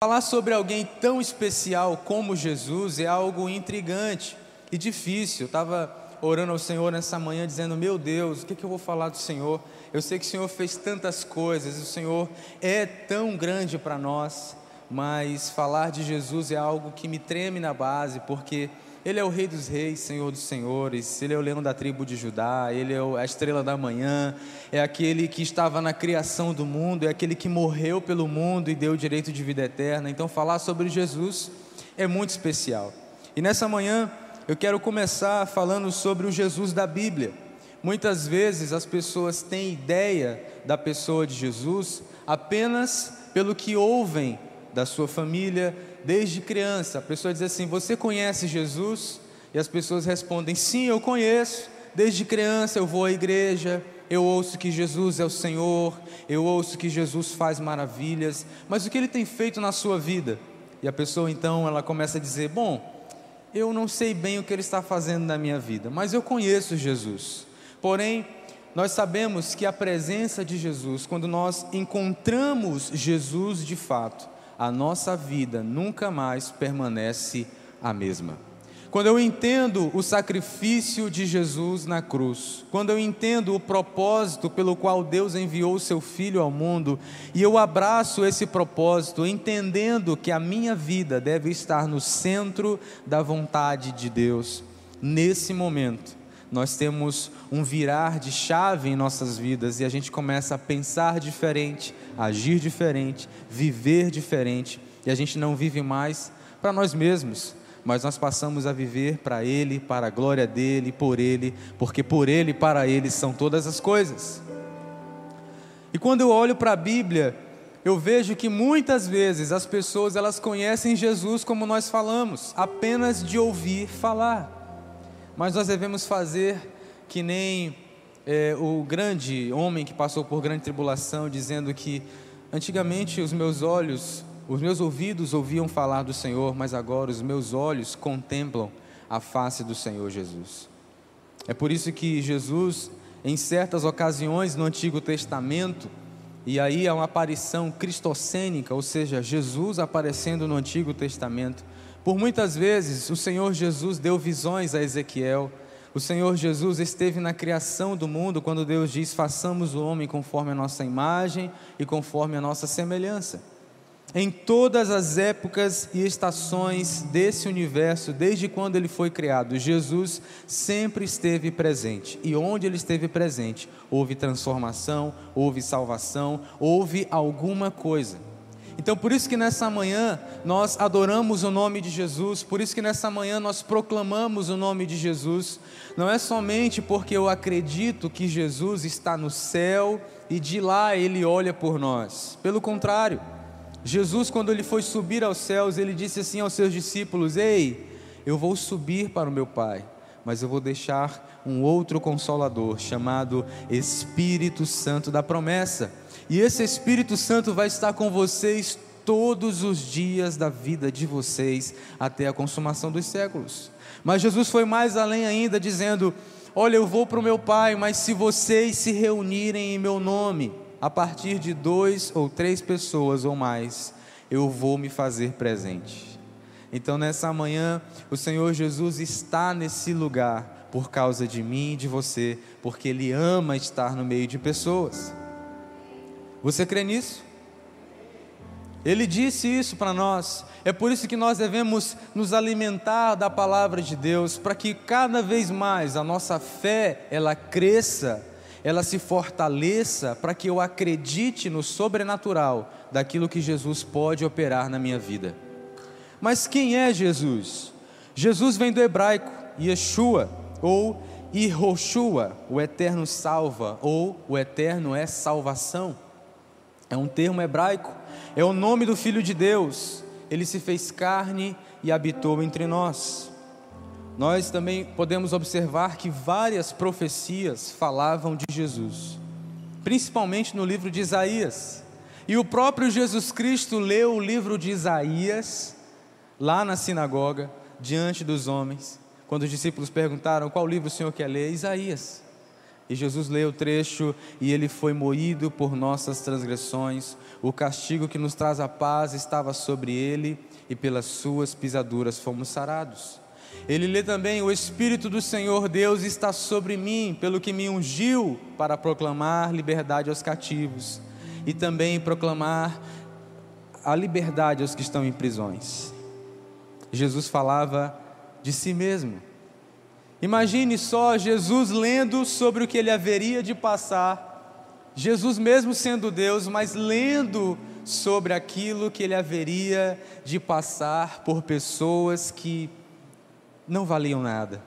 Falar sobre alguém tão especial como Jesus é algo intrigante e difícil. Eu estava orando ao Senhor nessa manhã, dizendo: Meu Deus, o que, que eu vou falar do Senhor? Eu sei que o Senhor fez tantas coisas, o Senhor é tão grande para nós, mas falar de Jesus é algo que me treme na base, porque ele é o Rei dos Reis, Senhor dos Senhores, Ele é o leão da tribo de Judá, Ele é a estrela da manhã, é aquele que estava na criação do mundo, é aquele que morreu pelo mundo e deu o direito de vida eterna. Então, falar sobre Jesus é muito especial. E nessa manhã, eu quero começar falando sobre o Jesus da Bíblia. Muitas vezes as pessoas têm ideia da pessoa de Jesus apenas pelo que ouvem da sua família, desde criança. A pessoa diz assim: Você conhece Jesus? E as pessoas respondem: Sim, eu conheço. Desde criança eu vou à igreja, eu ouço que Jesus é o Senhor, eu ouço que Jesus faz maravilhas, mas o que ele tem feito na sua vida? E a pessoa então ela começa a dizer: Bom, eu não sei bem o que ele está fazendo na minha vida, mas eu conheço Jesus. Porém, nós sabemos que a presença de Jesus, quando nós encontramos Jesus de fato, a nossa vida nunca mais permanece a mesma. Quando eu entendo o sacrifício de Jesus na cruz, quando eu entendo o propósito pelo qual Deus enviou o seu Filho ao mundo, e eu abraço esse propósito, entendendo que a minha vida deve estar no centro da vontade de Deus, nesse momento, nós temos um virar de chave em nossas vidas e a gente começa a pensar diferente, agir diferente, viver diferente, e a gente não vive mais para nós mesmos, mas nós passamos a viver para Ele, para a glória dele, por Ele, porque por Ele e para Ele são todas as coisas. E quando eu olho para a Bíblia, eu vejo que muitas vezes as pessoas elas conhecem Jesus como nós falamos, apenas de ouvir falar mas nós devemos fazer que nem é, o grande homem que passou por grande tribulação, dizendo que antigamente os meus olhos, os meus ouvidos ouviam falar do Senhor, mas agora os meus olhos contemplam a face do Senhor Jesus. É por isso que Jesus, em certas ocasiões no Antigo Testamento, e aí há uma aparição cristocênica, ou seja, Jesus aparecendo no Antigo Testamento, por muitas vezes, o Senhor Jesus deu visões a Ezequiel. O Senhor Jesus esteve na criação do mundo quando Deus diz: façamos o homem conforme a nossa imagem e conforme a nossa semelhança. Em todas as épocas e estações desse universo, desde quando ele foi criado, Jesus sempre esteve presente. E onde ele esteve presente, houve transformação, houve salvação, houve alguma coisa. Então, por isso que nessa manhã nós adoramos o nome de Jesus, por isso que nessa manhã nós proclamamos o nome de Jesus. Não é somente porque eu acredito que Jesus está no céu e de lá ele olha por nós. Pelo contrário, Jesus, quando ele foi subir aos céus, ele disse assim aos seus discípulos: Ei, eu vou subir para o meu Pai, mas eu vou deixar um outro consolador chamado Espírito Santo da promessa e esse Espírito Santo vai estar com vocês todos os dias da vida de vocês até a consumação dos séculos. Mas Jesus foi mais além ainda, dizendo: Olha, eu vou para o meu Pai, mas se vocês se reunirem em meu nome, a partir de dois ou três pessoas ou mais, eu vou me fazer presente. Então, nessa manhã, o Senhor Jesus está nesse lugar por causa de mim e de você, porque Ele ama estar no meio de pessoas. Você crê nisso? Ele disse isso para nós. É por isso que nós devemos nos alimentar da palavra de Deus, para que cada vez mais a nossa fé ela cresça, ela se fortaleça, para que eu acredite no sobrenatural daquilo que Jesus pode operar na minha vida. Mas quem é Jesus? Jesus vem do hebraico Yeshua ou Iroshua, o eterno salva ou o eterno é salvação. É um termo hebraico, é o nome do Filho de Deus. Ele se fez carne e habitou entre nós. Nós também podemos observar que várias profecias falavam de Jesus, principalmente no livro de Isaías. E o próprio Jesus Cristo leu o livro de Isaías lá na sinagoga, diante dos homens, quando os discípulos perguntaram qual livro o Senhor quer ler, Isaías. E Jesus lê o trecho: E ele foi moído por nossas transgressões, o castigo que nos traz a paz estava sobre ele, e pelas suas pisaduras fomos sarados. Ele lê também: O Espírito do Senhor Deus está sobre mim, pelo que me ungiu para proclamar liberdade aos cativos e também proclamar a liberdade aos que estão em prisões. Jesus falava de si mesmo. Imagine só Jesus lendo sobre o que ele haveria de passar, Jesus mesmo sendo Deus, mas lendo sobre aquilo que ele haveria de passar por pessoas que não valiam nada,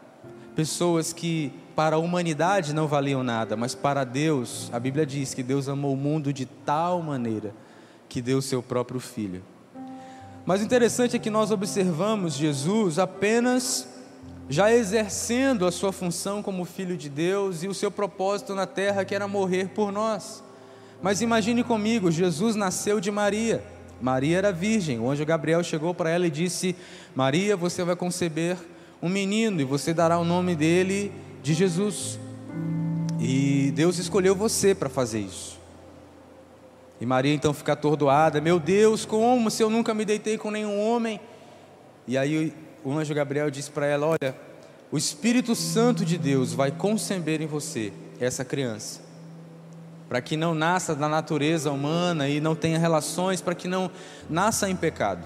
pessoas que para a humanidade não valiam nada, mas para Deus, a Bíblia diz que Deus amou o mundo de tal maneira que deu seu próprio filho. Mas o interessante é que nós observamos Jesus apenas já exercendo a sua função como filho de Deus e o seu propósito na terra que era morrer por nós. Mas imagine comigo, Jesus nasceu de Maria. Maria era virgem. O anjo Gabriel chegou para ela e disse: Maria, você vai conceber um menino e você dará o nome dele de Jesus. E Deus escolheu você para fazer isso. E Maria então fica atordoada: Meu Deus, como se eu nunca me deitei com nenhum homem? E aí o anjo Gabriel disse para ela: Olha, o Espírito Santo de Deus vai conceber em você essa criança, para que não nasça da natureza humana e não tenha relações, para que não nasça em pecado.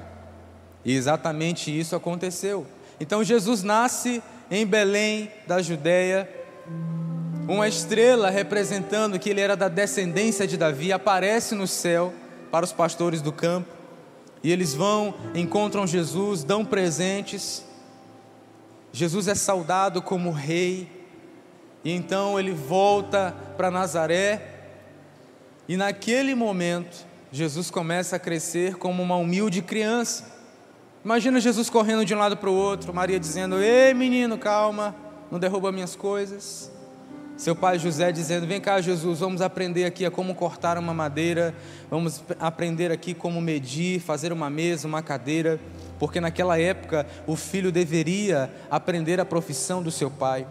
E exatamente isso aconteceu. Então Jesus nasce em Belém da Judéia, uma estrela representando que ele era da descendência de Davi aparece no céu para os pastores do campo. E eles vão, encontram Jesus, dão presentes. Jesus é saudado como rei. E então ele volta para Nazaré. E naquele momento, Jesus começa a crescer como uma humilde criança. Imagina Jesus correndo de um lado para o outro, Maria dizendo: Ei menino, calma, não derruba minhas coisas. Seu pai José dizendo: Vem cá, Jesus, vamos aprender aqui a como cortar uma madeira, vamos aprender aqui como medir, fazer uma mesa, uma cadeira, porque naquela época o filho deveria aprender a profissão do seu pai.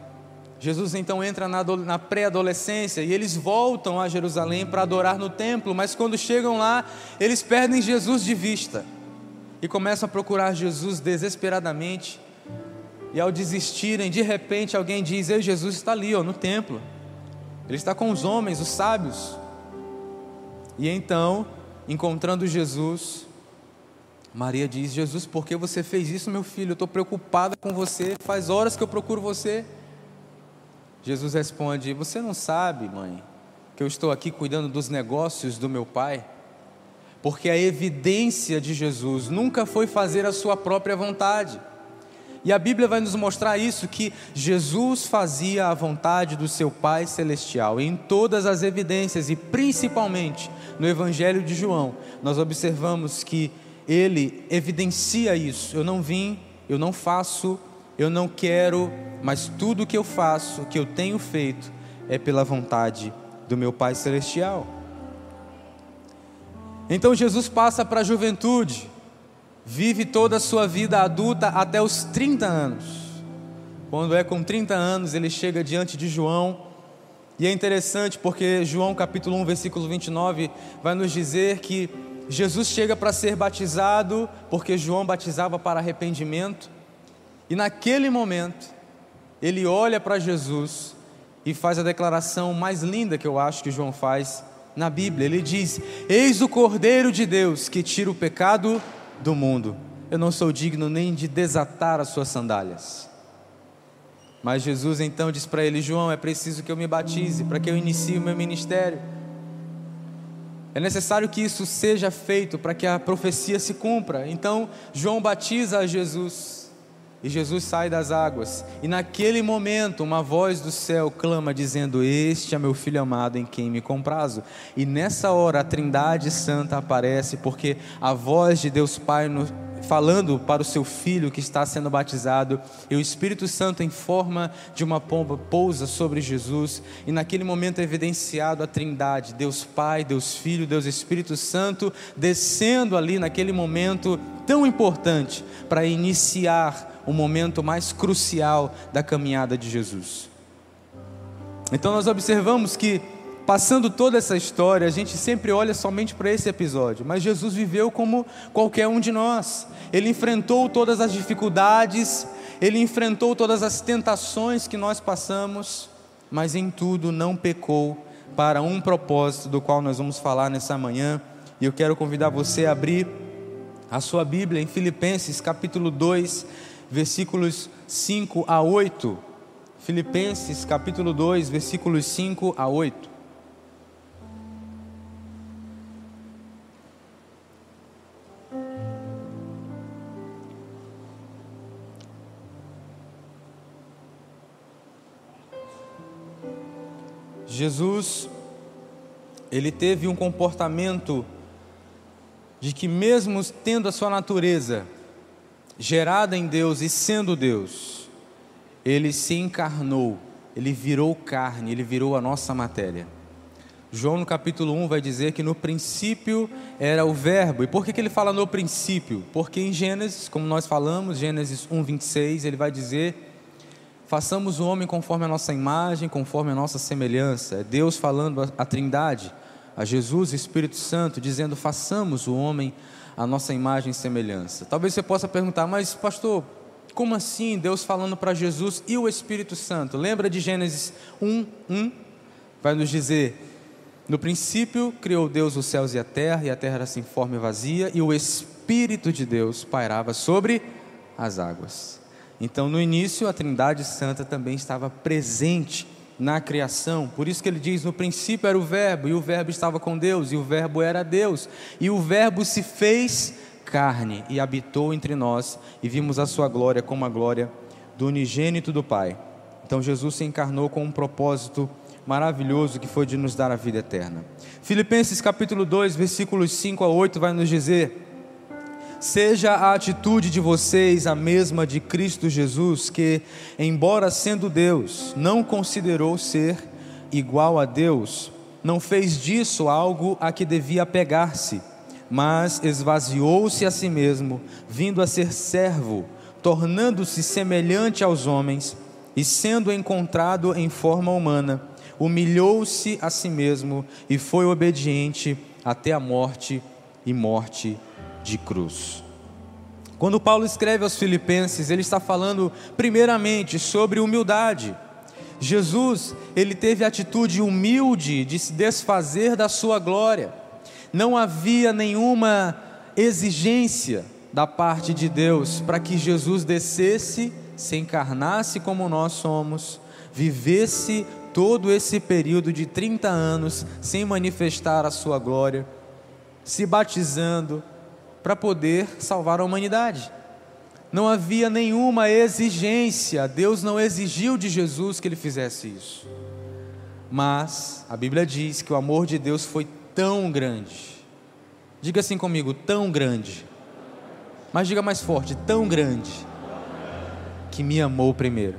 Jesus então entra na, na pré-adolescência e eles voltam a Jerusalém para adorar no templo, mas quando chegam lá, eles perdem Jesus de vista e começam a procurar Jesus desesperadamente. E ao desistirem, de repente alguém diz: Ei, Jesus está ali, ó, no templo. Ele está com os homens, os sábios. E então, encontrando Jesus, Maria diz: Jesus, por que você fez isso, meu filho? Eu estou preocupada com você. Faz horas que eu procuro você. Jesus responde: Você não sabe, mãe, que eu estou aqui cuidando dos negócios do meu pai? porque a evidência de Jesus nunca foi fazer a sua própria vontade. E a Bíblia vai nos mostrar isso: que Jesus fazia a vontade do seu Pai Celestial. Em todas as evidências, e principalmente no Evangelho de João, nós observamos que ele evidencia isso. Eu não vim, eu não faço, eu não quero, mas tudo que eu faço, que eu tenho feito, é pela vontade do meu Pai Celestial. Então Jesus passa para a juventude, vive toda a sua vida adulta até os 30 anos. Quando é com 30 anos, ele chega diante de João, e é interessante porque João capítulo 1, versículo 29 vai nos dizer que Jesus chega para ser batizado, porque João batizava para arrependimento, e naquele momento, ele olha para Jesus e faz a declaração mais linda que eu acho que João faz na Bíblia. Ele diz: Eis o Cordeiro de Deus que tira o pecado do mundo. Eu não sou digno nem de desatar as suas sandálias. Mas Jesus então diz para ele: João, é preciso que eu me batize para que eu inicie o meu ministério. É necessário que isso seja feito para que a profecia se cumpra. Então, João batiza a Jesus. E Jesus sai das águas, e naquele momento uma voz do céu clama, dizendo: Este é meu filho amado em quem me comprazo. E nessa hora a Trindade Santa aparece, porque a voz de Deus Pai no, falando para o seu filho que está sendo batizado, e o Espírito Santo, em forma de uma pomba, pousa sobre Jesus, e naquele momento é evidenciado a Trindade, Deus Pai, Deus Filho, Deus Espírito Santo, descendo ali naquele momento tão importante para iniciar o momento mais crucial da caminhada de Jesus. Então nós observamos que, passando toda essa história, a gente sempre olha somente para esse episódio, mas Jesus viveu como qualquer um de nós. Ele enfrentou todas as dificuldades, ele enfrentou todas as tentações que nós passamos, mas em tudo não pecou para um propósito do qual nós vamos falar nessa manhã. E eu quero convidar você a abrir a sua Bíblia em Filipenses capítulo 2, versículos 5 a 8. Filipenses capítulo 2, versículos 5 a 8. Jesus, ele teve um comportamento de que, mesmo tendo a sua natureza gerada em Deus e sendo Deus, ele se encarnou, ele virou carne, ele virou a nossa matéria. João no capítulo 1 vai dizer que no princípio era o verbo. E por que, que ele fala no princípio? Porque em Gênesis, como nós falamos, Gênesis 1, 26, ele vai dizer Façamos o homem conforme a nossa imagem, conforme a nossa semelhança. É Deus falando a Trindade, a Jesus Espírito Santo, dizendo: façamos o homem a nossa imagem e semelhança. Talvez você possa perguntar, mas pastor, como assim Deus falando para Jesus e o Espírito Santo? Lembra de Gênesis 1, 1? Vai nos dizer: no princípio criou Deus os céus e a terra, e a terra era sem forma e vazia, e o Espírito de Deus pairava sobre as águas. Então, no início, a Trindade Santa também estava presente na criação. Por isso que ele diz: no princípio era o Verbo, e o Verbo estava com Deus, e o Verbo era Deus, e o Verbo se fez carne e habitou entre nós, e vimos a sua glória como a glória do unigênito do Pai. Então, Jesus se encarnou com um propósito maravilhoso que foi de nos dar a vida eterna. Filipenses capítulo 2, versículos 5 a 8 vai nos dizer: Seja a atitude de vocês a mesma de Cristo Jesus, que, embora sendo Deus, não considerou ser igual a Deus, não fez disso algo a que devia pegar-se, mas esvaziou-se a si mesmo, vindo a ser servo, tornando-se semelhante aos homens, e sendo encontrado em forma humana, humilhou-se a si mesmo e foi obediente até a morte e morte de cruz. Quando Paulo escreve aos Filipenses, ele está falando primeiramente sobre humildade. Jesus, ele teve a atitude humilde de se desfazer da sua glória. Não havia nenhuma exigência da parte de Deus para que Jesus descesse, se encarnasse como nós somos, vivesse todo esse período de 30 anos sem manifestar a sua glória, se batizando, para poder salvar a humanidade. Não havia nenhuma exigência, Deus não exigiu de Jesus que ele fizesse isso. Mas a Bíblia diz que o amor de Deus foi tão grande. Diga assim comigo, tão grande. Mas diga mais forte, tão grande, que me amou primeiro.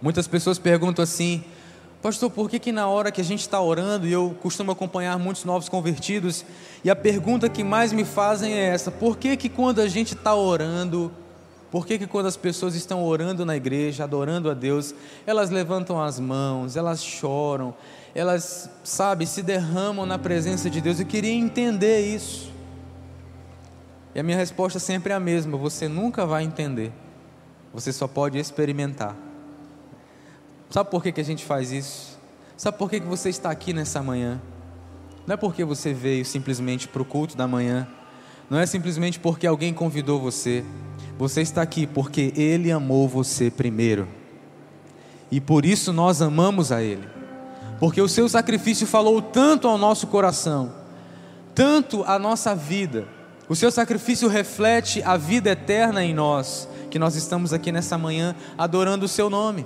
Muitas pessoas perguntam assim: Pastor, por que, que na hora que a gente está orando, e eu costumo acompanhar muitos novos convertidos, e a pergunta que mais me fazem é essa: por que, que quando a gente está orando, por que, que quando as pessoas estão orando na igreja, adorando a Deus, elas levantam as mãos, elas choram, elas, sabe, se derramam na presença de Deus? Eu queria entender isso. E a minha resposta sempre é a mesma: você nunca vai entender, você só pode experimentar. Sabe por que, que a gente faz isso? Sabe por que, que você está aqui nessa manhã? Não é porque você veio simplesmente para o culto da manhã, não é simplesmente porque alguém convidou você. Você está aqui porque Ele amou você primeiro, e por isso nós amamos a Ele, porque o seu sacrifício falou tanto ao nosso coração, tanto à nossa vida. O seu sacrifício reflete a vida eterna em nós, que nós estamos aqui nessa manhã adorando o Seu nome.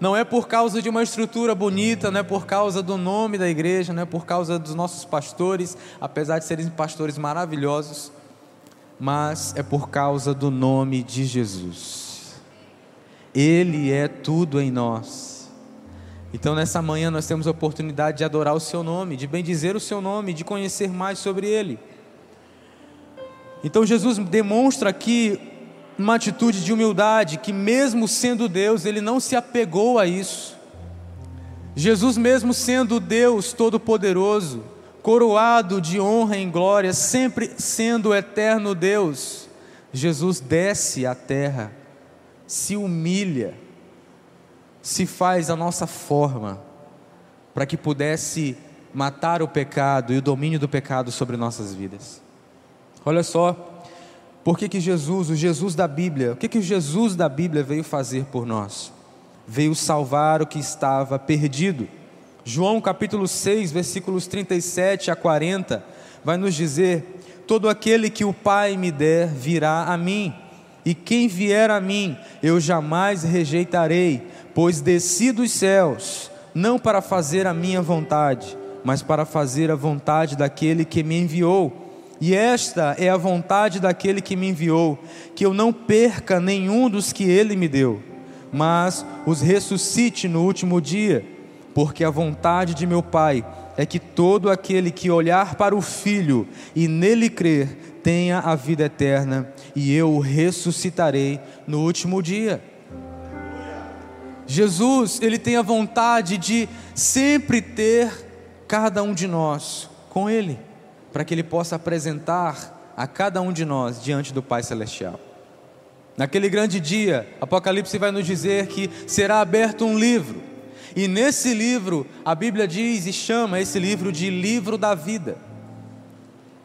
Não é por causa de uma estrutura bonita, não é por causa do nome da igreja, não é por causa dos nossos pastores, apesar de serem pastores maravilhosos, mas é por causa do nome de Jesus. Ele é tudo em nós. Então, nessa manhã, nós temos a oportunidade de adorar o Seu nome, de bendizer o Seu nome, de conhecer mais sobre Ele. Então, Jesus demonstra aqui uma atitude de humildade, que mesmo sendo Deus, ele não se apegou a isso. Jesus, mesmo sendo Deus Todo-Poderoso, coroado de honra e glória, sempre sendo o eterno Deus, Jesus desce à terra, se humilha, se faz a nossa forma, para que pudesse matar o pecado e o domínio do pecado sobre nossas vidas. Olha só, por que, que Jesus, o Jesus da Bíblia, o que, que o Jesus da Bíblia veio fazer por nós? Veio salvar o que estava perdido. João capítulo 6, versículos 37 a 40, vai nos dizer: Todo aquele que o Pai me der virá a mim, e quem vier a mim eu jamais rejeitarei, pois desci dos céus, não para fazer a minha vontade, mas para fazer a vontade daquele que me enviou. E esta é a vontade daquele que me enviou, que eu não perca nenhum dos que ele me deu, mas os ressuscite no último dia, porque a vontade de meu Pai é que todo aquele que olhar para o Filho e nele crer tenha a vida eterna, e eu o ressuscitarei no último dia. Jesus, ele tem a vontade de sempre ter cada um de nós com ele para que ele possa apresentar a cada um de nós diante do Pai Celestial. Naquele grande dia, Apocalipse vai nos dizer que será aberto um livro, e nesse livro, a Bíblia diz e chama esse livro de livro da vida.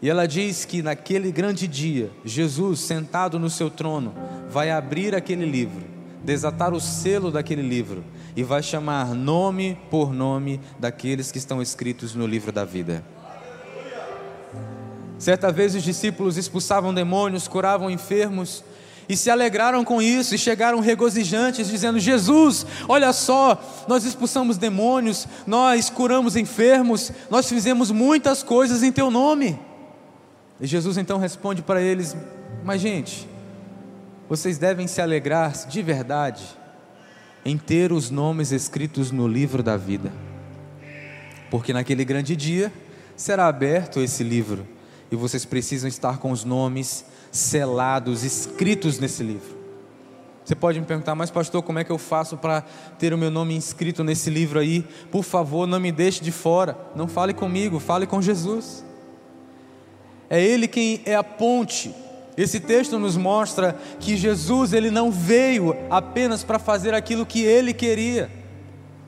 E ela diz que naquele grande dia, Jesus, sentado no seu trono, vai abrir aquele livro, desatar o selo daquele livro e vai chamar nome por nome daqueles que estão escritos no livro da vida. Certa vez os discípulos expulsavam demônios, curavam enfermos e se alegraram com isso e chegaram regozijantes, dizendo: Jesus, olha só, nós expulsamos demônios, nós curamos enfermos, nós fizemos muitas coisas em Teu nome. E Jesus então responde para eles: Mas, gente, vocês devem se alegrar de verdade em ter os nomes escritos no livro da vida, porque naquele grande dia será aberto esse livro e vocês precisam estar com os nomes selados, escritos nesse livro. Você pode me perguntar, mas pastor, como é que eu faço para ter o meu nome inscrito nesse livro aí? Por favor, não me deixe de fora. Não fale comigo, fale com Jesus. É Ele quem é a ponte. Esse texto nos mostra que Jesus ele não veio apenas para fazer aquilo que Ele queria,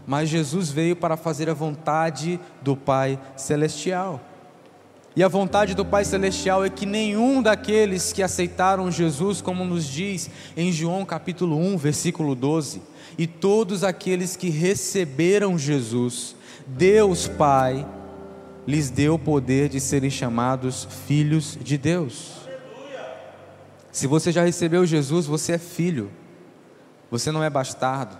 mas Jesus veio para fazer a vontade do Pai Celestial. E a vontade do Pai Celestial é que nenhum daqueles que aceitaram Jesus, como nos diz em João capítulo 1, versículo 12, e todos aqueles que receberam Jesus, Deus Pai lhes deu o poder de serem chamados filhos de Deus. Se você já recebeu Jesus, você é filho, você não é bastardo,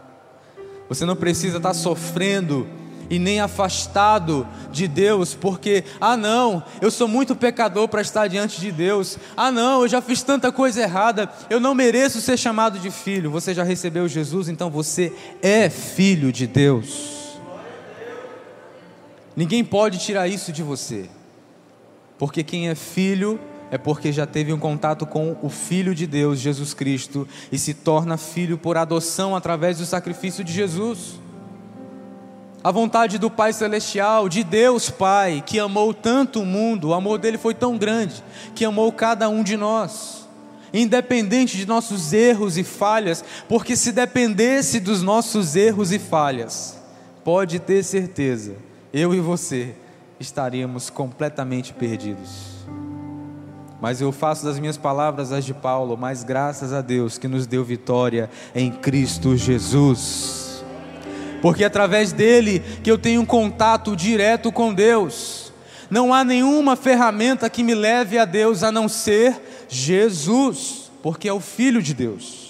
você não precisa estar sofrendo e nem afastado de Deus, porque, ah, não, eu sou muito pecador para estar diante de Deus, ah, não, eu já fiz tanta coisa errada, eu não mereço ser chamado de filho. Você já recebeu Jesus, então você é filho de Deus. Ninguém pode tirar isso de você, porque quem é filho é porque já teve um contato com o Filho de Deus, Jesus Cristo, e se torna filho por adoção através do sacrifício de Jesus a vontade do Pai Celestial, de Deus Pai, que amou tanto o mundo, o amor dele foi tão grande, que amou cada um de nós, independente de nossos erros e falhas, porque se dependesse dos nossos erros e falhas, pode ter certeza, eu e você estaríamos completamente perdidos. Mas eu faço das minhas palavras as de Paulo, mas graças a Deus que nos deu vitória em Cristo Jesus porque é através dele que eu tenho um contato direto com Deus. Não há nenhuma ferramenta que me leve a Deus a não ser Jesus, porque é o Filho de Deus.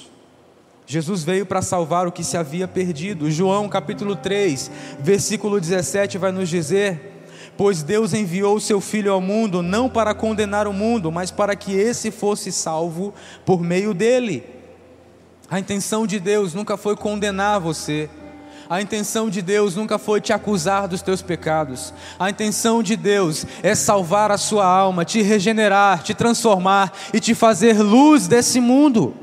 Jesus veio para salvar o que se havia perdido. João capítulo 3, versículo 17 vai nos dizer: Pois Deus enviou o seu Filho ao mundo não para condenar o mundo, mas para que esse fosse salvo por meio dele. A intenção de Deus nunca foi condenar você, a intenção de Deus nunca foi te acusar dos teus pecados. A intenção de Deus é salvar a sua alma, te regenerar, te transformar e te fazer luz desse mundo.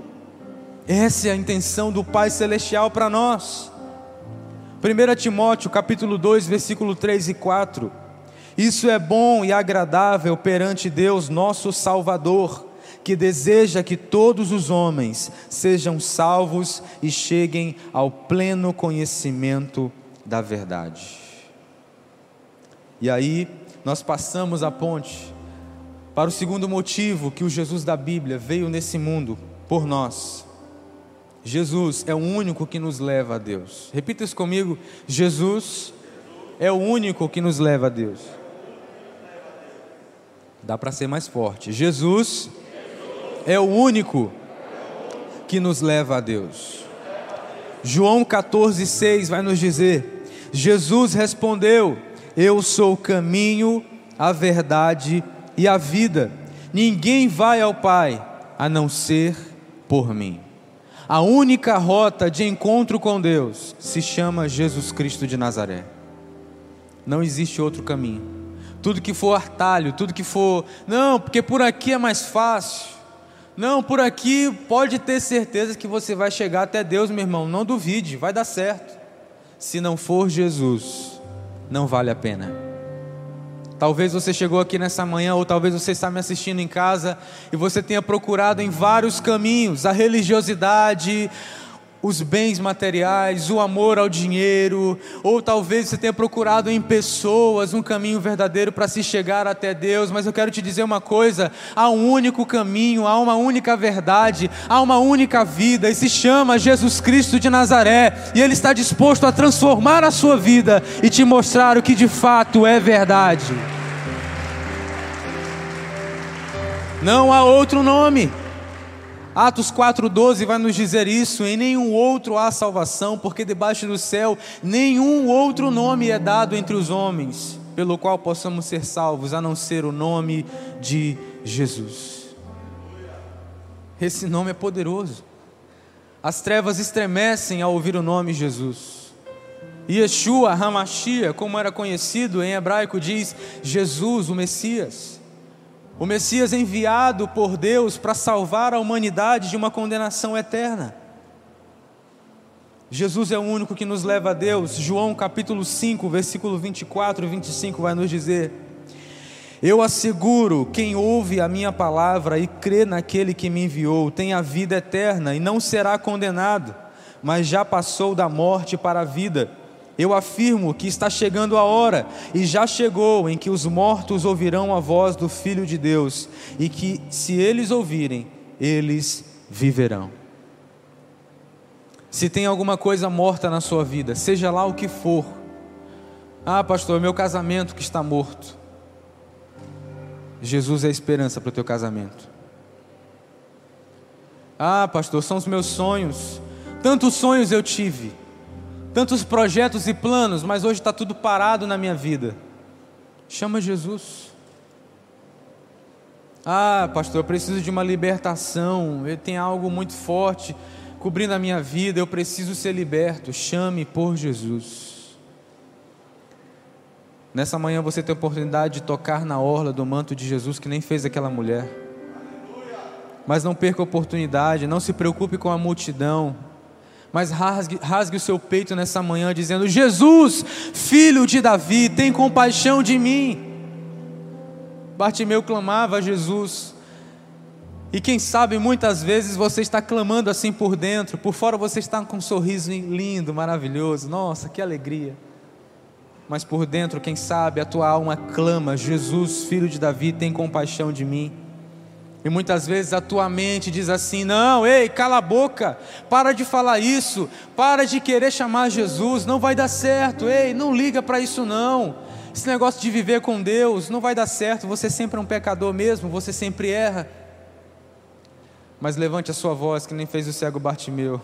Essa é a intenção do Pai Celestial para nós. 1 Timóteo capítulo 2, versículo 3 e 4. Isso é bom e agradável perante Deus, nosso Salvador, que deseja que todos os homens sejam salvos e cheguem ao pleno conhecimento da verdade. E aí, nós passamos a ponte para o segundo motivo que o Jesus da Bíblia veio nesse mundo por nós. Jesus é o único que nos leva a Deus. Repita isso comigo: Jesus é o único que nos leva a Deus. Dá para ser mais forte. Jesus é o único que nos leva a Deus. João 14,6 vai nos dizer: Jesus respondeu: Eu sou o caminho, a verdade e a vida. Ninguém vai ao Pai a não ser por mim. A única rota de encontro com Deus se chama Jesus Cristo de Nazaré. Não existe outro caminho. Tudo que for atalho, tudo que for, não, porque por aqui é mais fácil. Não, por aqui pode ter certeza que você vai chegar até Deus, meu irmão. Não duvide, vai dar certo. Se não for Jesus, não vale a pena. Talvez você chegou aqui nessa manhã, ou talvez você está me assistindo em casa e você tenha procurado em vários caminhos a religiosidade, os bens materiais, o amor ao dinheiro, ou talvez você tenha procurado em pessoas um caminho verdadeiro para se chegar até Deus, mas eu quero te dizer uma coisa: há um único caminho, há uma única verdade, há uma única vida, e se chama Jesus Cristo de Nazaré, e Ele está disposto a transformar a sua vida e te mostrar o que de fato é verdade. Não há outro nome. Atos 4,12 vai nos dizer isso: em nenhum outro há salvação, porque debaixo do céu nenhum outro nome é dado entre os homens, pelo qual possamos ser salvos, a não ser o nome de Jesus. Esse nome é poderoso. As trevas estremecem ao ouvir o nome Jesus. Yeshua Hamashia, como era conhecido em hebraico, diz Jesus, o Messias. O Messias enviado por Deus para salvar a humanidade de uma condenação eterna. Jesus é o único que nos leva a Deus. João capítulo 5, versículo 24 e 25 vai nos dizer: Eu asseguro, quem ouve a minha palavra e crê naquele que me enviou, tem a vida eterna e não será condenado, mas já passou da morte para a vida. Eu afirmo que está chegando a hora, e já chegou, em que os mortos ouvirão a voz do Filho de Deus, e que, se eles ouvirem, eles viverão. Se tem alguma coisa morta na sua vida, seja lá o que for, ah, pastor, meu casamento que está morto. Jesus é a esperança para o teu casamento. Ah, pastor, são os meus sonhos. Tantos sonhos eu tive tantos projetos e planos, mas hoje está tudo parado na minha vida. Chama Jesus. Ah, pastor, eu preciso de uma libertação, tem algo muito forte cobrindo a minha vida, eu preciso ser liberto. Chame por Jesus. Nessa manhã você tem a oportunidade de tocar na orla do manto de Jesus que nem fez aquela mulher. Mas não perca a oportunidade, não se preocupe com a multidão mas rasgue, rasgue o seu peito nessa manhã, dizendo: Jesus, filho de Davi, tem compaixão de mim. Bartimeu clamava a Jesus, e quem sabe muitas vezes você está clamando assim por dentro, por fora você está com um sorriso lindo, maravilhoso, nossa, que alegria. Mas por dentro, quem sabe, a tua alma clama: Jesus, filho de Davi, tem compaixão de mim. E muitas vezes a tua mente diz assim: não, ei, cala a boca, para de falar isso, para de querer chamar Jesus, não vai dar certo, ei, não liga para isso não. Esse negócio de viver com Deus não vai dar certo, você sempre é um pecador mesmo, você sempre erra. Mas levante a sua voz, que nem fez o cego Bartimeu.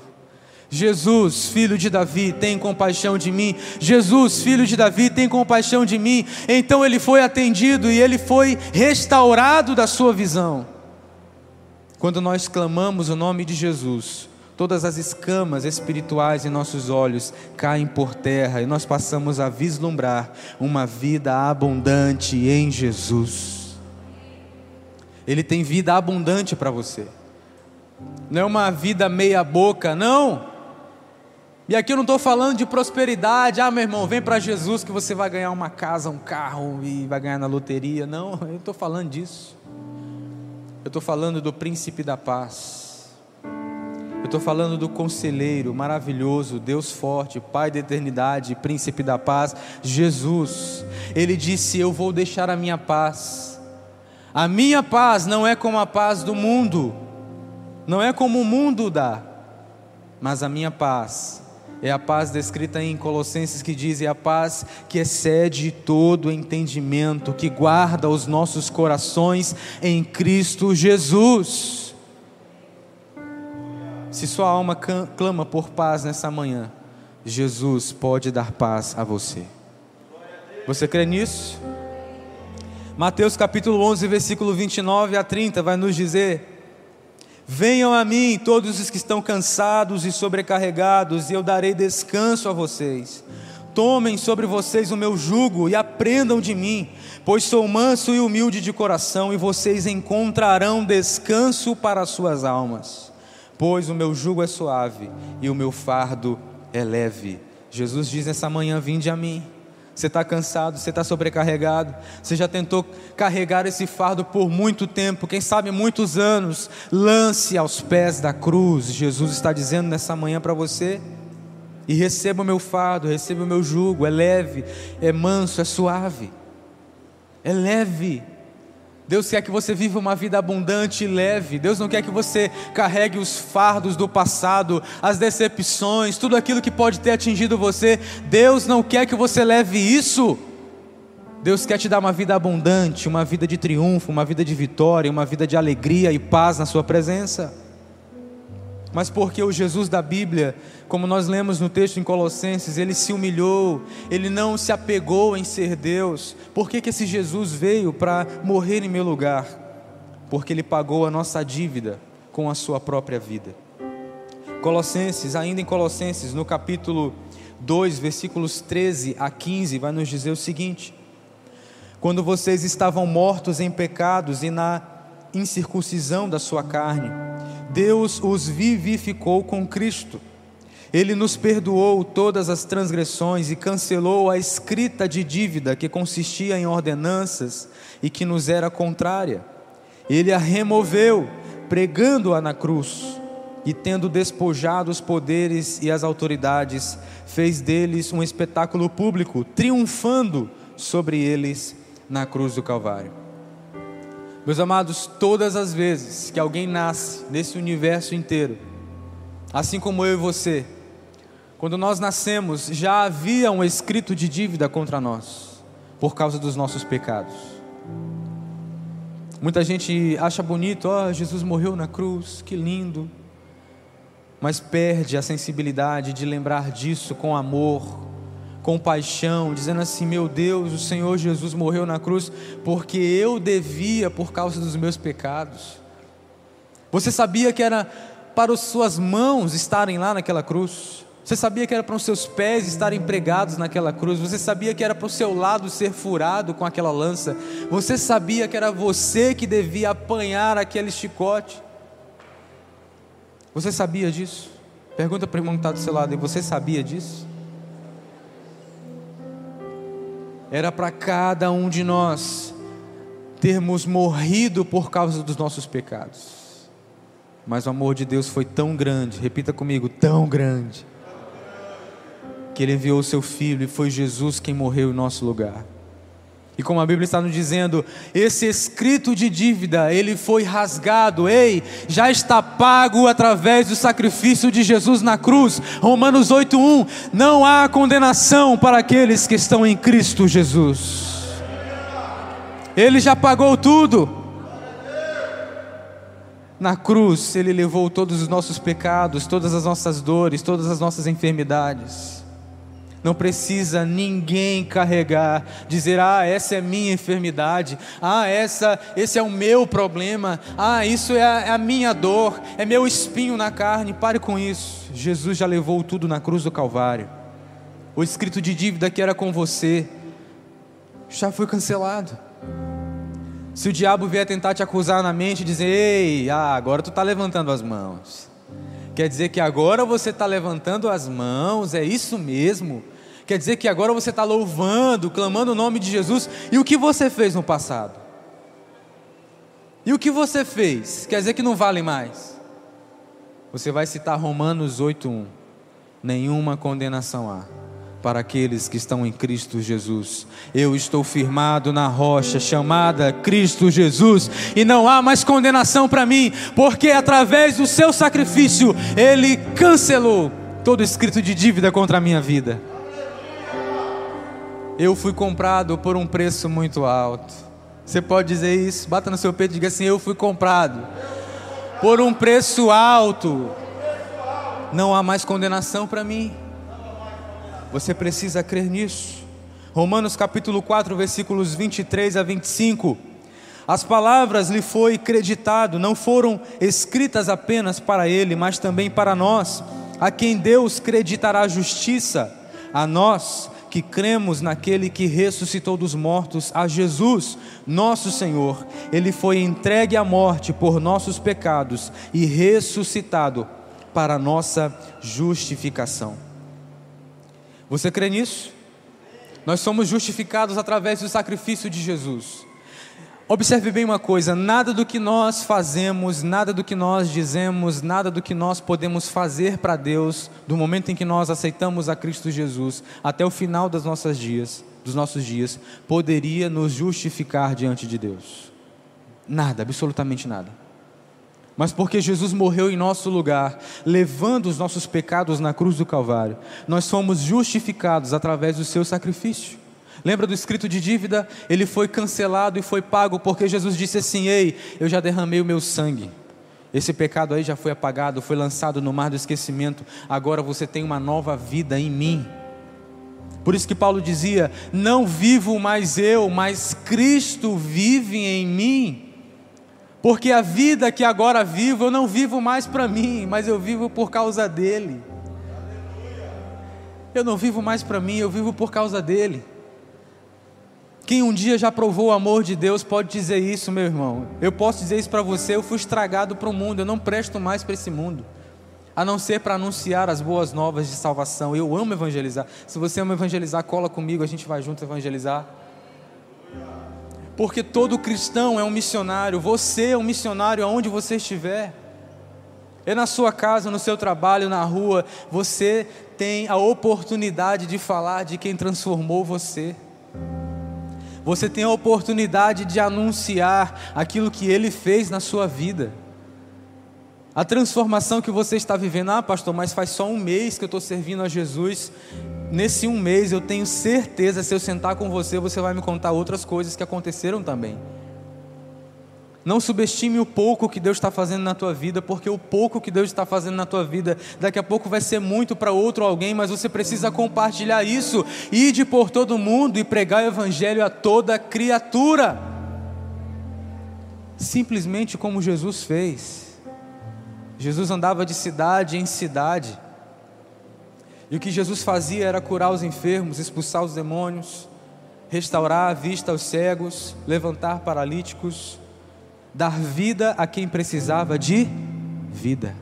Jesus, filho de Davi, tem compaixão de mim. Jesus, filho de Davi, tem compaixão de mim. Então ele foi atendido e ele foi restaurado da sua visão. Quando nós clamamos o nome de Jesus, todas as escamas espirituais em nossos olhos caem por terra e nós passamos a vislumbrar uma vida abundante em Jesus. Ele tem vida abundante para você, não é uma vida meia-boca, não. E aqui eu não estou falando de prosperidade, ah, meu irmão, vem para Jesus que você vai ganhar uma casa, um carro e vai ganhar na loteria. Não, eu estou falando disso. Eu estou falando do príncipe da paz. Eu estou falando do conselheiro maravilhoso, Deus forte, Pai da eternidade, príncipe da paz, Jesus. Ele disse: Eu vou deixar a minha paz. A minha paz não é como a paz do mundo, não é como o mundo dá, mas a minha paz é a paz descrita em Colossenses que diz: é a paz que excede todo entendimento, que guarda os nossos corações em Cristo Jesus. Se sua alma clama por paz nessa manhã, Jesus pode dar paz a você. Você crê nisso? Mateus capítulo 11, versículo 29 a 30 vai nos dizer Venham a mim todos os que estão cansados e sobrecarregados, e eu darei descanso a vocês. Tomem sobre vocês o meu jugo e aprendam de mim, pois sou manso e humilde de coração, e vocês encontrarão descanso para as suas almas. Pois o meu jugo é suave e o meu fardo é leve. Jesus diz nessa manhã: Vinde a mim você está cansado, você está sobrecarregado, você já tentou carregar esse fardo por muito tempo, quem sabe muitos anos. Lance aos pés da cruz. Jesus está dizendo nessa manhã para você. E receba o meu fardo, receba o meu jugo. É leve, é manso, é suave. É leve. Deus quer que você viva uma vida abundante e leve. Deus não quer que você carregue os fardos do passado, as decepções, tudo aquilo que pode ter atingido você. Deus não quer que você leve isso. Deus quer te dar uma vida abundante, uma vida de triunfo, uma vida de vitória, uma vida de alegria e paz na Sua presença mas porque o Jesus da Bíblia, como nós lemos no texto em Colossenses, ele se humilhou, ele não se apegou em ser Deus. Por que, que esse Jesus veio para morrer em meu lugar? Porque ele pagou a nossa dívida com a sua própria vida. Colossenses, ainda em Colossenses, no capítulo 2, versículos 13 a 15, vai nos dizer o seguinte: Quando vocês estavam mortos em pecados e na incircuncisão da sua carne, Deus os vivificou com Cristo. Ele nos perdoou todas as transgressões e cancelou a escrita de dívida que consistia em ordenanças e que nos era contrária. Ele a removeu, pregando-a na cruz, e tendo despojado os poderes e as autoridades, fez deles um espetáculo público, triunfando sobre eles na cruz do Calvário. Meus amados, todas as vezes que alguém nasce nesse universo inteiro, assim como eu e você, quando nós nascemos, já havia um escrito de dívida contra nós, por causa dos nossos pecados. Muita gente acha bonito, ó, oh, Jesus morreu na cruz, que lindo, mas perde a sensibilidade de lembrar disso com amor, compaixão, dizendo assim: Meu Deus, o Senhor Jesus morreu na cruz porque eu devia por causa dos meus pecados. Você sabia que era para as suas mãos estarem lá naquela cruz? Você sabia que era para os seus pés estarem pregados naquela cruz? Você sabia que era para o seu lado ser furado com aquela lança? Você sabia que era você que devia apanhar aquele chicote? Você sabia disso? Pergunta para o irmão que está do seu lado: e você sabia disso? Era para cada um de nós termos morrido por causa dos nossos pecados. Mas o amor de Deus foi tão grande, repita comigo, tão grande, que Ele enviou o Seu Filho e foi Jesus quem morreu em nosso lugar. E como a Bíblia está nos dizendo, esse escrito de dívida, ele foi rasgado, ei, já está pago através do sacrifício de Jesus na cruz. Romanos 8:1, não há condenação para aqueles que estão em Cristo Jesus. Ele já pagou tudo. Na cruz, ele levou todos os nossos pecados, todas as nossas dores, todas as nossas enfermidades. Não precisa ninguém carregar, dizer: "Ah, essa é minha enfermidade. Ah, essa, esse é o meu problema. Ah, isso é a, é a minha dor, é meu espinho na carne". Pare com isso. Jesus já levou tudo na cruz do Calvário. O escrito de dívida que era com você já foi cancelado. Se o diabo vier tentar te acusar na mente, dizer: "Ei, ah, agora tu está levantando as mãos". Quer dizer que agora você está levantando as mãos, é isso mesmo? Quer dizer que agora você está louvando, clamando o nome de Jesus, e o que você fez no passado? E o que você fez? Quer dizer que não vale mais? Você vai citar Romanos 8:1. Nenhuma condenação há para aqueles que estão em Cristo Jesus. Eu estou firmado na rocha chamada Cristo Jesus, e não há mais condenação para mim, porque através do seu sacrifício ele cancelou todo escrito de dívida contra a minha vida. Eu fui comprado por um preço muito alto. Você pode dizer isso? Bata no seu peito e diga assim: Eu fui comprado por um preço alto. Não há mais condenação para mim. Você precisa crer nisso. Romanos capítulo 4, versículos 23 a 25. As palavras lhe foi creditado, não foram escritas apenas para ele, mas também para nós, a quem Deus creditará justiça, a nós que cremos naquele que ressuscitou dos mortos, a Jesus, nosso Senhor. Ele foi entregue à morte por nossos pecados e ressuscitado para nossa justificação. Você crê nisso? Nós somos justificados através do sacrifício de Jesus. Observe bem uma coisa: nada do que nós fazemos, nada do que nós dizemos, nada do que nós podemos fazer para Deus, do momento em que nós aceitamos a Cristo Jesus, até o final das nossas dias, dos nossos dias, poderia nos justificar diante de Deus. Nada, absolutamente nada mas porque Jesus morreu em nosso lugar, levando os nossos pecados na cruz do Calvário, nós somos justificados através do seu sacrifício. Lembra do escrito de dívida? Ele foi cancelado e foi pago porque Jesus disse assim: Ei, eu já derramei o meu sangue. Esse pecado aí já foi apagado, foi lançado no mar do esquecimento. Agora você tem uma nova vida em mim. Por isso que Paulo dizia: Não vivo mais eu, mas Cristo vive em mim. Porque a vida que agora vivo, eu não vivo mais para mim, mas eu vivo por causa dele. Eu não vivo mais para mim, eu vivo por causa dele. Quem um dia já provou o amor de Deus pode dizer isso, meu irmão. Eu posso dizer isso para você. Eu fui estragado para o mundo, eu não presto mais para esse mundo, a não ser para anunciar as boas novas de salvação. Eu amo evangelizar. Se você ama evangelizar, cola comigo, a gente vai junto evangelizar porque todo cristão é um missionário, você é um missionário aonde você estiver. É na sua casa, no seu trabalho, na rua, você tem a oportunidade de falar de quem transformou você. Você tem a oportunidade de anunciar aquilo que ele fez na sua vida. A transformação que você está vivendo, ah, pastor, mas faz só um mês que eu estou servindo a Jesus. Nesse um mês, eu tenho certeza, se eu sentar com você, você vai me contar outras coisas que aconteceram também. Não subestime o pouco que Deus está fazendo na tua vida, porque o pouco que Deus está fazendo na tua vida, daqui a pouco vai ser muito para outro alguém, mas você precisa compartilhar isso, ide por todo mundo e pregar o Evangelho a toda criatura. Simplesmente como Jesus fez. Jesus andava de cidade em cidade. E o que Jesus fazia era curar os enfermos, expulsar os demônios, restaurar a vista aos cegos, levantar paralíticos, dar vida a quem precisava de vida.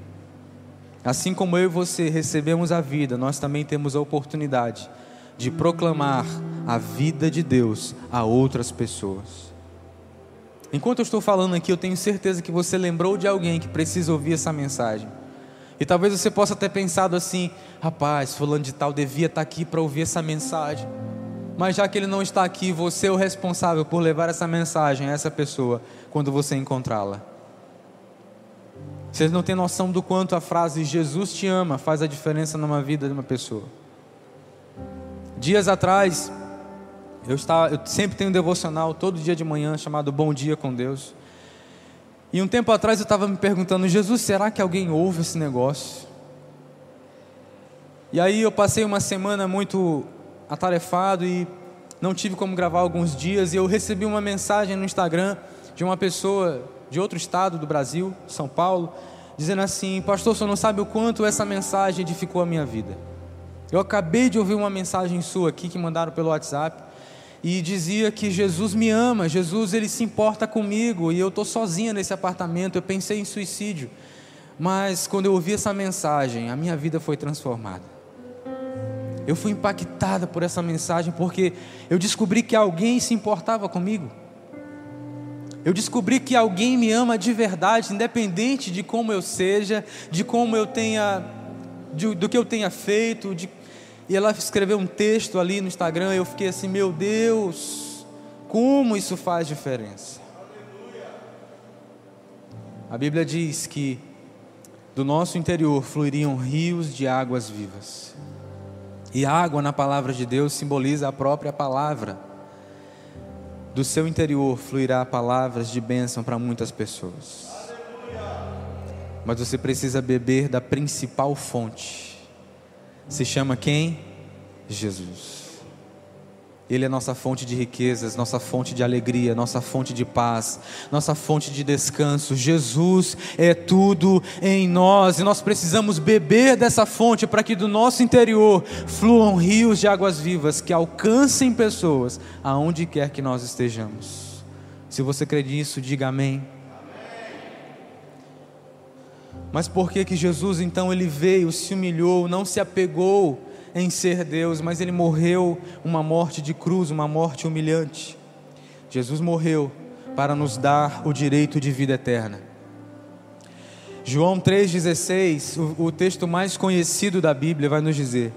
Assim como eu e você recebemos a vida, nós também temos a oportunidade de proclamar a vida de Deus a outras pessoas. Enquanto eu estou falando aqui, eu tenho certeza que você lembrou de alguém que precisa ouvir essa mensagem. E talvez você possa ter pensado assim: rapaz, fulano de tal devia estar aqui para ouvir essa mensagem. Mas já que ele não está aqui, você é o responsável por levar essa mensagem a essa pessoa quando você encontrá-la. Vocês não têm noção do quanto a frase Jesus te ama faz a diferença numa vida de uma pessoa. Dias atrás, eu, estava, eu sempre tenho um devocional todo dia de manhã chamado Bom Dia com Deus. E um tempo atrás eu estava me perguntando, Jesus, será que alguém ouve esse negócio? E aí eu passei uma semana muito atarefado e não tive como gravar alguns dias. E eu recebi uma mensagem no Instagram de uma pessoa de outro estado do Brasil, São Paulo, dizendo assim: Pastor, você não sabe o quanto essa mensagem edificou a minha vida. Eu acabei de ouvir uma mensagem sua aqui que mandaram pelo WhatsApp e dizia que Jesus me ama, Jesus ele se importa comigo e eu estou sozinha nesse apartamento. Eu pensei em suicídio, Mas quando eu ouvi essa mensagem, a minha vida foi transformada. Eu fui impactada por essa mensagem porque eu descobri que alguém se importava comigo. Eu descobri que alguém me ama de verdade, independente de como eu seja, de como eu tenha, de, do que eu tenha feito. De... E ela escreveu um texto ali no Instagram. Eu fiquei assim, meu Deus, como isso faz diferença. A Bíblia diz que do nosso interior fluiriam rios de águas vivas. E água na palavra de Deus simboliza a própria palavra. Do seu interior fluirá palavras de bênção para muitas pessoas. Mas você precisa beber da principal fonte. Se chama quem? Jesus. Ele é nossa fonte de riquezas, nossa fonte de alegria, nossa fonte de paz, nossa fonte de descanso. Jesus é tudo em nós e nós precisamos beber dessa fonte para que do nosso interior fluam rios de águas vivas que alcancem pessoas aonde quer que nós estejamos. Se você crê nisso, diga amém. Mas por que que Jesus então ele veio, se humilhou, não se apegou em ser Deus, mas ele morreu uma morte de cruz, uma morte humilhante. Jesus morreu para nos dar o direito de vida eterna. João 3,16, o, o texto mais conhecido da Bíblia, vai nos dizer: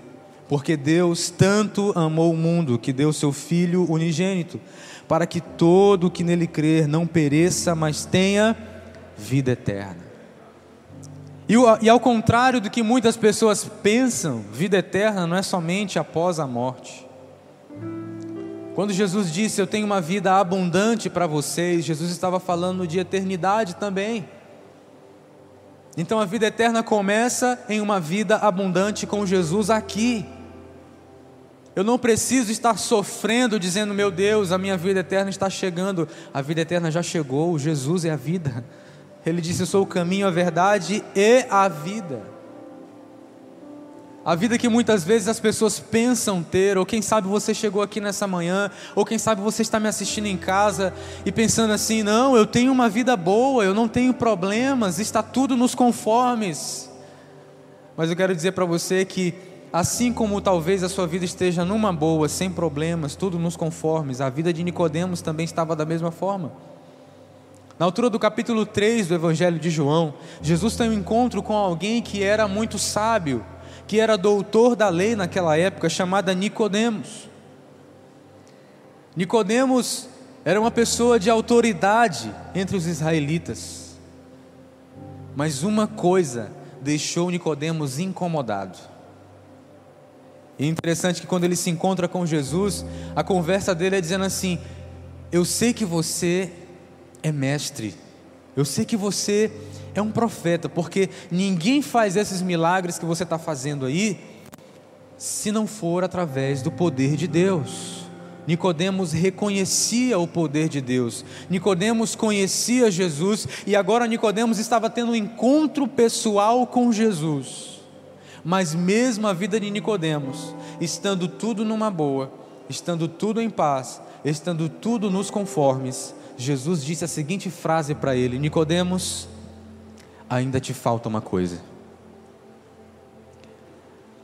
Porque Deus tanto amou o mundo que deu seu Filho unigênito, para que todo que nele crer não pereça, mas tenha vida eterna. E, e ao contrário do que muitas pessoas pensam, vida eterna não é somente após a morte. Quando Jesus disse: Eu tenho uma vida abundante para vocês, Jesus estava falando de eternidade também. Então a vida eterna começa em uma vida abundante com Jesus aqui. Eu não preciso estar sofrendo, dizendo: Meu Deus, a minha vida eterna está chegando. A vida eterna já chegou, Jesus é a vida. Ele disse: Eu sou o caminho, a verdade e a vida. A vida que muitas vezes as pessoas pensam ter, ou quem sabe você chegou aqui nessa manhã, ou quem sabe você está me assistindo em casa e pensando assim: não, eu tenho uma vida boa, eu não tenho problemas, está tudo nos conformes. Mas eu quero dizer para você que, assim como talvez a sua vida esteja numa boa, sem problemas, tudo nos conformes, a vida de Nicodemos também estava da mesma forma. Na altura do capítulo 3 do Evangelho de João, Jesus tem um encontro com alguém que era muito sábio, que era doutor da lei naquela época, chamada Nicodemos. Nicodemos era uma pessoa de autoridade entre os israelitas. Mas uma coisa deixou Nicodemos incomodado. E é interessante que quando ele se encontra com Jesus, a conversa dele é dizendo assim: Eu sei que você é mestre. Eu sei que você é um profeta, porque ninguém faz esses milagres que você está fazendo aí, se não for através do poder de Deus. Nicodemos reconhecia o poder de Deus. Nicodemos conhecia Jesus e agora Nicodemos estava tendo um encontro pessoal com Jesus. Mas mesmo a vida de Nicodemos, estando tudo numa boa, estando tudo em paz, estando tudo nos conformes, Jesus disse a seguinte frase para ele: Nicodemos, ainda te falta uma coisa.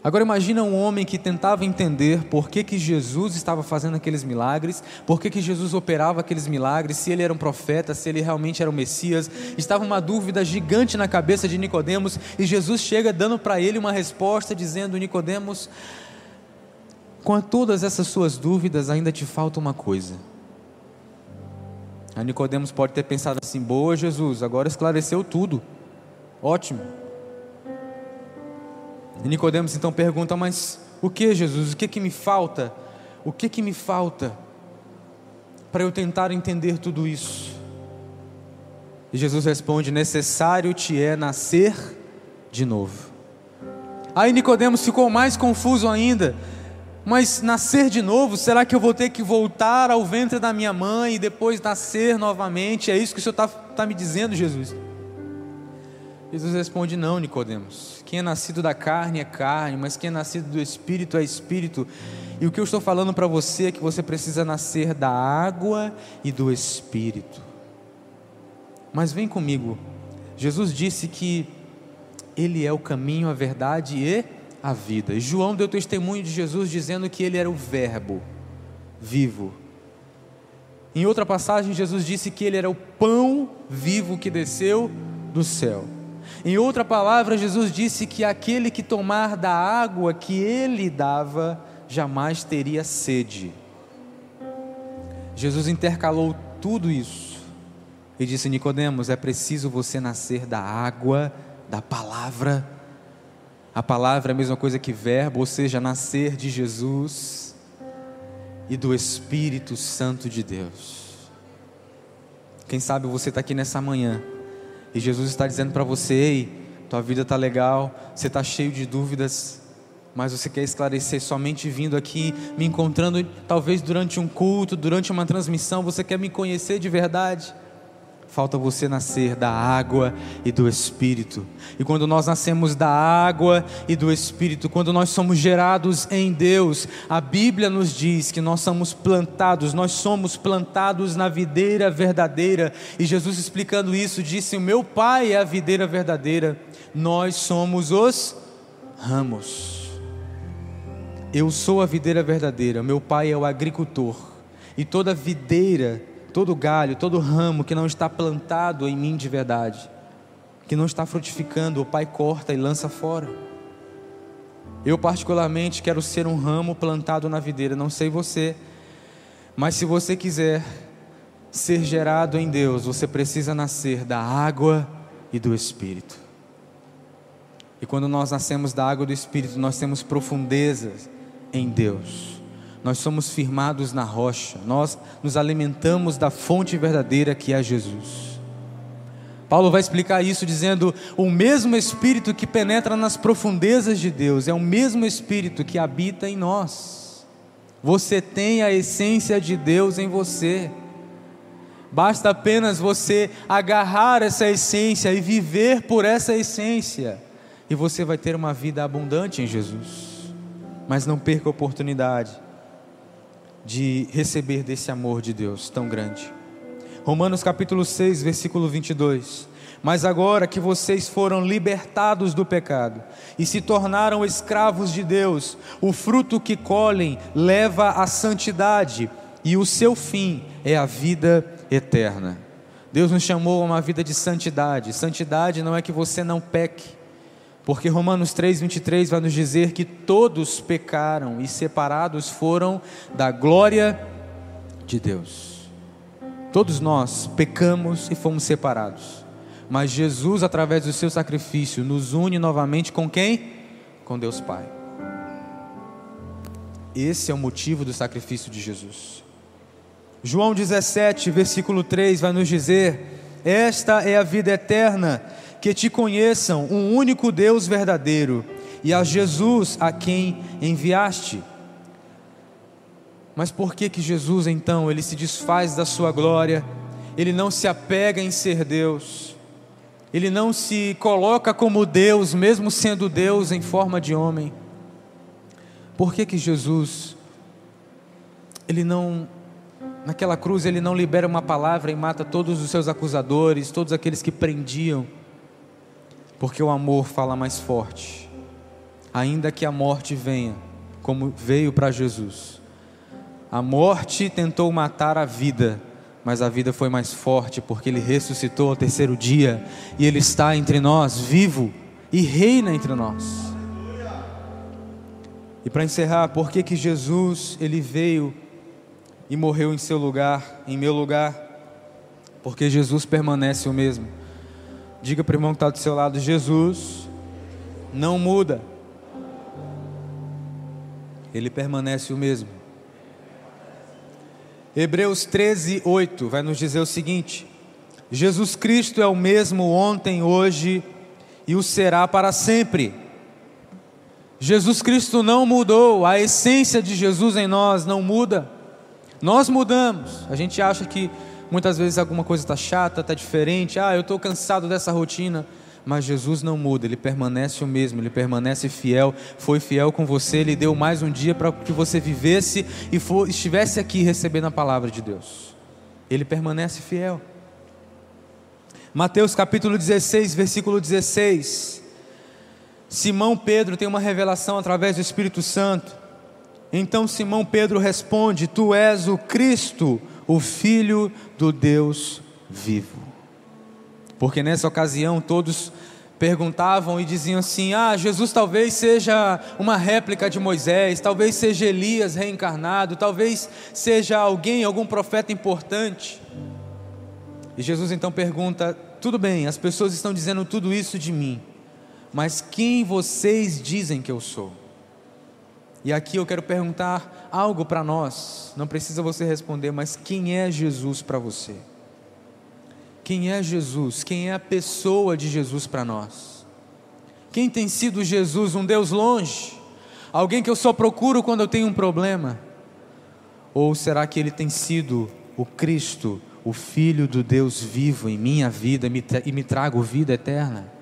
Agora imagina um homem que tentava entender por que, que Jesus estava fazendo aqueles milagres, por que, que Jesus operava aqueles milagres, se ele era um profeta, se ele realmente era o Messias. Estava uma dúvida gigante na cabeça de Nicodemos e Jesus chega dando para ele uma resposta dizendo: Nicodemos, com todas essas suas dúvidas ainda te falta uma coisa. A Nicodemos pode ter pensado assim: boa, Jesus, agora esclareceu tudo. Ótimo. E Nicodemos então pergunta: mas o que, Jesus? O que que me falta? O que que me falta para eu tentar entender tudo isso? E Jesus responde: necessário te é nascer de novo. Aí Nicodemos ficou mais confuso ainda. Mas nascer de novo, será que eu vou ter que voltar ao ventre da minha mãe e depois nascer novamente? É isso que o Senhor está tá me dizendo, Jesus? Jesus responde: Não, Nicodemos. Quem é nascido da carne é carne, mas quem é nascido do Espírito é Espírito. E o que eu estou falando para você é que você precisa nascer da água e do Espírito. Mas vem comigo. Jesus disse que Ele é o caminho, a verdade e a vida. E João deu testemunho de Jesus dizendo que ele era o Verbo vivo. Em outra passagem, Jesus disse que ele era o pão vivo que desceu do céu. Em outra palavra, Jesus disse que aquele que tomar da água que ele dava jamais teria sede. Jesus intercalou tudo isso e disse: Nicodemos, é preciso você nascer da água, da palavra. A palavra é a mesma coisa que verbo, ou seja, nascer de Jesus e do Espírito Santo de Deus. Quem sabe você está aqui nessa manhã e Jesus está dizendo para você: Ei, tua vida está legal, você está cheio de dúvidas, mas você quer esclarecer somente vindo aqui, me encontrando talvez durante um culto, durante uma transmissão, você quer me conhecer de verdade. Falta você nascer da água e do Espírito. E quando nós nascemos da água e do Espírito, quando nós somos gerados em Deus, a Bíblia nos diz que nós somos plantados, nós somos plantados na videira verdadeira. E Jesus explicando isso disse: "O meu Pai é a videira verdadeira, nós somos os ramos." Eu sou a videira verdadeira, meu pai é o agricultor. E toda videira, todo galho, todo ramo que não está plantado em mim de verdade, que não está frutificando, o pai corta e lança fora. Eu, particularmente, quero ser um ramo plantado na videira, não sei você, mas se você quiser ser gerado em Deus, você precisa nascer da água e do Espírito. E quando nós nascemos da água e do Espírito, nós temos profundezas em Deus. Nós somos firmados na rocha, nós nos alimentamos da fonte verdadeira que é Jesus. Paulo vai explicar isso dizendo: o mesmo Espírito que penetra nas profundezas de Deus é o mesmo Espírito que habita em nós. Você tem a essência de Deus em você. Basta apenas você agarrar essa essência e viver por essa essência, e você vai ter uma vida abundante em Jesus mas não perca a oportunidade de receber desse amor de Deus tão grande. Romanos capítulo 6, versículo 22. Mas agora que vocês foram libertados do pecado e se tornaram escravos de Deus, o fruto que colhem leva à santidade e o seu fim é a vida eterna. Deus nos chamou a uma vida de santidade. Santidade não é que você não peque, porque Romanos 3:23 vai nos dizer que todos pecaram e separados foram da glória de Deus. Todos nós pecamos e fomos separados. Mas Jesus, através do seu sacrifício, nos une novamente com quem? Com Deus Pai. Esse é o motivo do sacrifício de Jesus. João 17, versículo 3 vai nos dizer: Esta é a vida eterna que te conheçam um único Deus verdadeiro e a Jesus a quem enviaste. Mas por que que Jesus então ele se desfaz da sua glória? Ele não se apega em ser Deus. Ele não se coloca como Deus, mesmo sendo Deus em forma de homem. Por que que Jesus ele não naquela cruz ele não libera uma palavra e mata todos os seus acusadores, todos aqueles que prendiam? Porque o amor fala mais forte. Ainda que a morte venha, como veio para Jesus. A morte tentou matar a vida, mas a vida foi mais forte, porque ele ressuscitou ao terceiro dia e ele está entre nós, vivo e reina entre nós. E para encerrar, por que que Jesus ele veio e morreu em seu lugar, em meu lugar? Porque Jesus permanece o mesmo. Diga para o irmão que está do seu lado: Jesus não muda, ele permanece o mesmo. Hebreus 13, 8 vai nos dizer o seguinte: Jesus Cristo é o mesmo ontem, hoje e o será para sempre. Jesus Cristo não mudou, a essência de Jesus em nós não muda. Nós mudamos. A gente acha que Muitas vezes alguma coisa está chata, está diferente. Ah, eu estou cansado dessa rotina. Mas Jesus não muda, ele permanece o mesmo, ele permanece fiel. Foi fiel com você, ele deu mais um dia para que você vivesse e for, estivesse aqui recebendo a palavra de Deus. Ele permanece fiel. Mateus capítulo 16, versículo 16. Simão Pedro tem uma revelação através do Espírito Santo. Então Simão Pedro responde: Tu és o Cristo, o Filho do Deus vivo. Porque nessa ocasião todos perguntavam e diziam assim: Ah, Jesus talvez seja uma réplica de Moisés, talvez seja Elias reencarnado, talvez seja alguém, algum profeta importante. E Jesus então pergunta: Tudo bem, as pessoas estão dizendo tudo isso de mim, mas quem vocês dizem que eu sou? E aqui eu quero perguntar algo para nós, não precisa você responder, mas quem é Jesus para você? Quem é Jesus? Quem é a pessoa de Jesus para nós? Quem tem sido Jesus? Um Deus longe? Alguém que eu só procuro quando eu tenho um problema? Ou será que ele tem sido o Cristo, o Filho do Deus vivo em minha vida e me trago vida eterna?